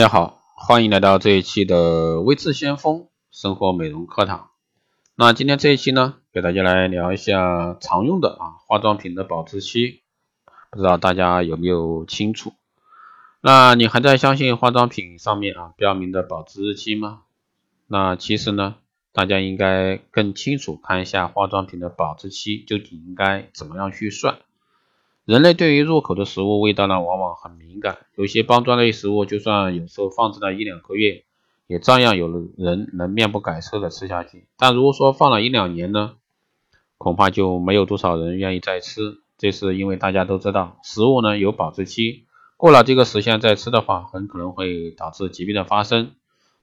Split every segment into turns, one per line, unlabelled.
大家好，欢迎来到这一期的微智先锋生活美容课堂。那今天这一期呢，给大家来聊一下常用的啊化妆品的保质期，不知道大家有没有清楚？那你还在相信化妆品上面啊标明的保质日期吗？那其实呢，大家应该更清楚看一下化妆品的保质期究竟应该怎么样去算。人类对于入口的食物味道呢，往往很敏感。有些包装类食物，就算有时候放置了一两个月，也照样有人能面不改色的吃下去。但如果说放了一两年呢，恐怕就没有多少人愿意再吃。这是因为大家都知道，食物呢有保质期，过了这个时限再吃的话，很可能会导致疾病的发生。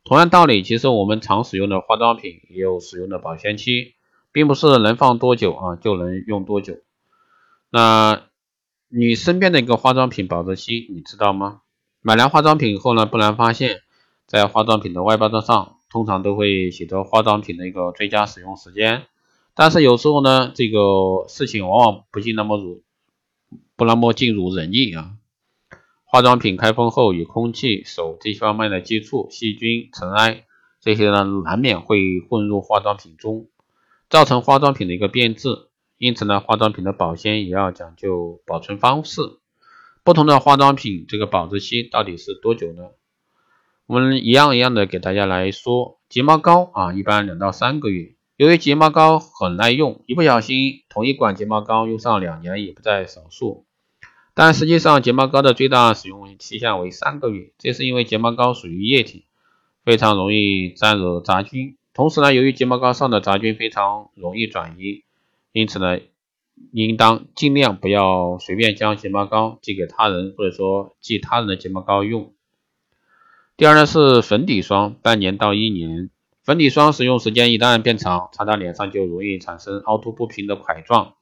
同样道理，其实我们常使用的化妆品也有使用的保鲜期，并不是能放多久啊就能用多久。那。你身边的一个化妆品保质期，你知道吗？买来化妆品以后呢，不难发现，在化妆品的外包装上，通常都会写着化妆品的一个最佳使用时间。但是有时候呢，这个事情往往不尽那么如不那么尽如人意啊。化妆品开封后与空气、手这些方面的接触，细菌、尘埃这些呢，难免会混入化妆品中，造成化妆品的一个变质。因此呢，化妆品的保鲜也要讲究保存方式。不同的化妆品，这个保质期到底是多久呢？我们一样一样的给大家来说，睫毛膏啊，一般两到三个月。由于睫毛膏很耐用，一不小心同一管睫毛膏用上两年也不在少数。但实际上，睫毛膏的最大使用期限为三个月，这是因为睫毛膏属于液体，非常容易沾惹杂菌。同时呢，由于睫毛膏上的杂菌非常容易转移。因此呢，应当尽量不要随便将睫毛膏寄给他人，或者说寄他人的睫毛膏用。第二呢是粉底霜，半年到一年，粉底霜使用时间一旦变长，擦到脸上就容易产生凹凸不平的块状。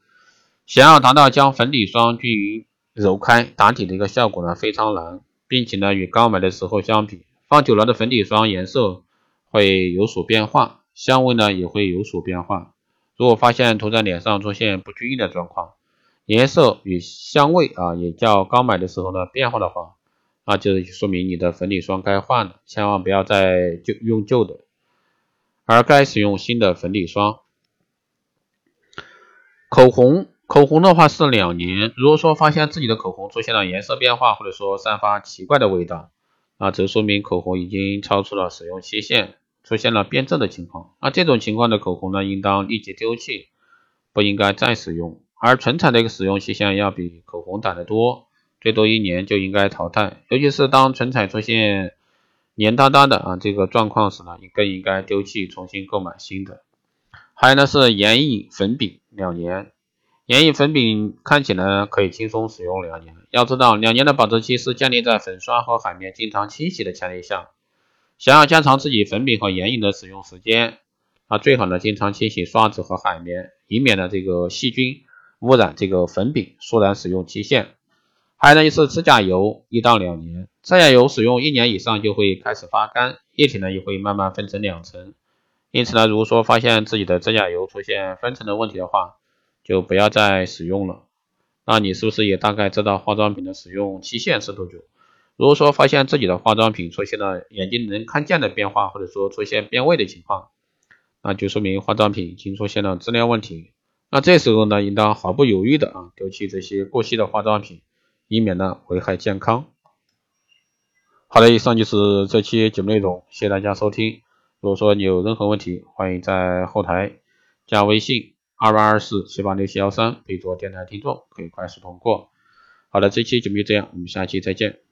想要达到将粉底霜均匀揉开打底的一个效果呢，非常难，并且呢，与刚买的时候相比，放久了的粉底霜颜色会有所变化，香味呢也会有所变化。如果发现涂在脸上出现不均匀的状况，颜色与香味啊也较刚买的时候呢变化的话，那就说明你的粉底霜该换了，千万不要再旧用旧的，而该使用新的粉底霜。口红，口红的话是两年，如果说发现自己的口红出现了颜色变化，或者说散发奇怪的味道，啊则说明口红已经超出了使用期限。出现了变质的情况，那这种情况的口红呢，应当立即丢弃，不应该再使用。而唇彩的一个使用期限要比口红短得多，最多一年就应该淘汰。尤其是当唇彩出现黏哒哒的啊这个状况时呢，你更应该丢弃，重新购买新的。还有呢是眼影粉饼两年，眼影粉饼看起来可以轻松使用两年。要知道，两年的保质期是建立在粉刷和海绵经常清洗的前提下。想要加长自己粉饼和眼影的使用时间，那最好呢经常清洗刷子和海绵，以免呢这个细菌污染这个粉饼，缩短使用期限。还有呢就是指甲油一到两年，指甲油使用一年以上就会开始发干，液体呢也会慢慢分成两层。因此呢，如果说发现自己的指甲油出现分层的问题的话，就不要再使用了。那你是不是也大概知道化妆品的使用期限是多久？如果说发现自己的化妆品出现了眼睛能看见的变化，或者说出现变味的情况，那就说明化妆品已经出现了质量问题。那这时候呢，应当毫不犹豫的啊丢弃这些过期的化妆品，以免呢危害健康。好的，以上就是这期节目内容，谢谢大家收听。如果说你有任何问题，欢迎在后台加微信二八二四七八六七幺三，备注电台听众，可以快速通过。好的，这期节目就这样，我们下期再见。